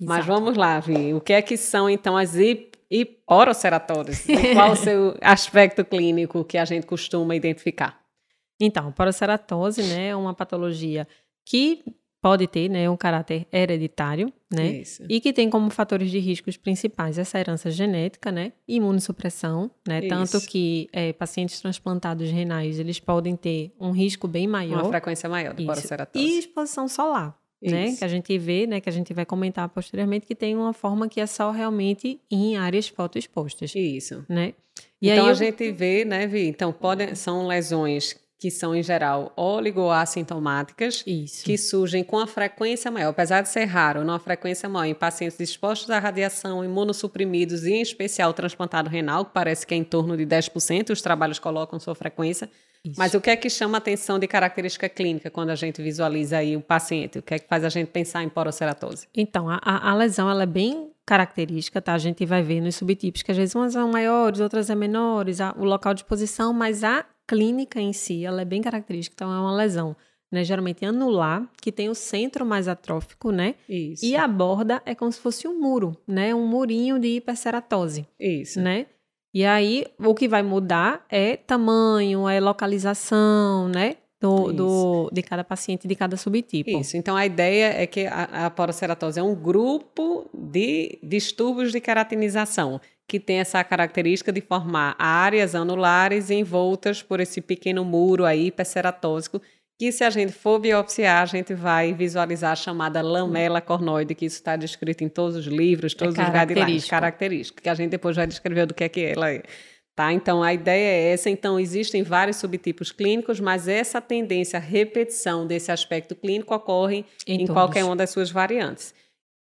Mas vamos lá, Vi. O que é que são, então, as hiporoceratoses? E qual o seu aspecto clínico que a gente costuma identificar? Então, a poroceratose né, é uma patologia que pode ter né, um caráter hereditário, né? Isso. E que tem como fatores de riscos principais essa herança genética, né? Imunossupressão, né? Isso. Tanto que é, pacientes transplantados renais, eles podem ter um risco bem maior. Uma frequência maior de poroceratose. E exposição solar. Né, que a gente vê, né, que a gente vai comentar posteriormente, que tem uma forma que é só realmente em áreas fotoexpostas. Isso. Né? E então aí a eu... gente vê, né, Vi? Então, pode, são lesões que são em geral oligoassintomáticas, Isso. que surgem com a frequência maior, apesar de ser raro, numa frequência maior em pacientes expostos à radiação, imunossuprimidos e em especial transplantado renal, que parece que é em torno de 10%, os trabalhos colocam sua frequência. Isso. Mas o que é que chama atenção de característica clínica quando a gente visualiza aí o paciente? O que é que faz a gente pensar em poroceratose? Então, a, a lesão ela é bem característica, tá? A gente vai ver nos subtipos que às vezes umas são maiores, outras é menores, a, o local de posição, mas a clínica em si, ela é bem característica, então é uma lesão, né, geralmente anular, que tem o centro mais atrófico, né? Isso. E a borda é como se fosse um muro, né? Um murinho de hiperceratose. Isso. Né? E aí, o que vai mudar é tamanho, é localização, né? Do, do, de cada paciente, de cada subtipo. Isso. Então, a ideia é que a, a poroceratose é um grupo de distúrbios de keratinização que tem essa característica de formar áreas anulares envoltas por esse pequeno muro aí hiperceratósico, que se a gente for biopsiar, a gente vai visualizar a chamada lamela cornoide, que isso está descrito em todos os livros, todos é os guidelines, característica, que a gente depois vai descrever do que é que ela é. Tá? Então, a ideia é essa. Então, existem vários subtipos clínicos, mas essa tendência à repetição desse aspecto clínico ocorre em, em qualquer uma das suas variantes.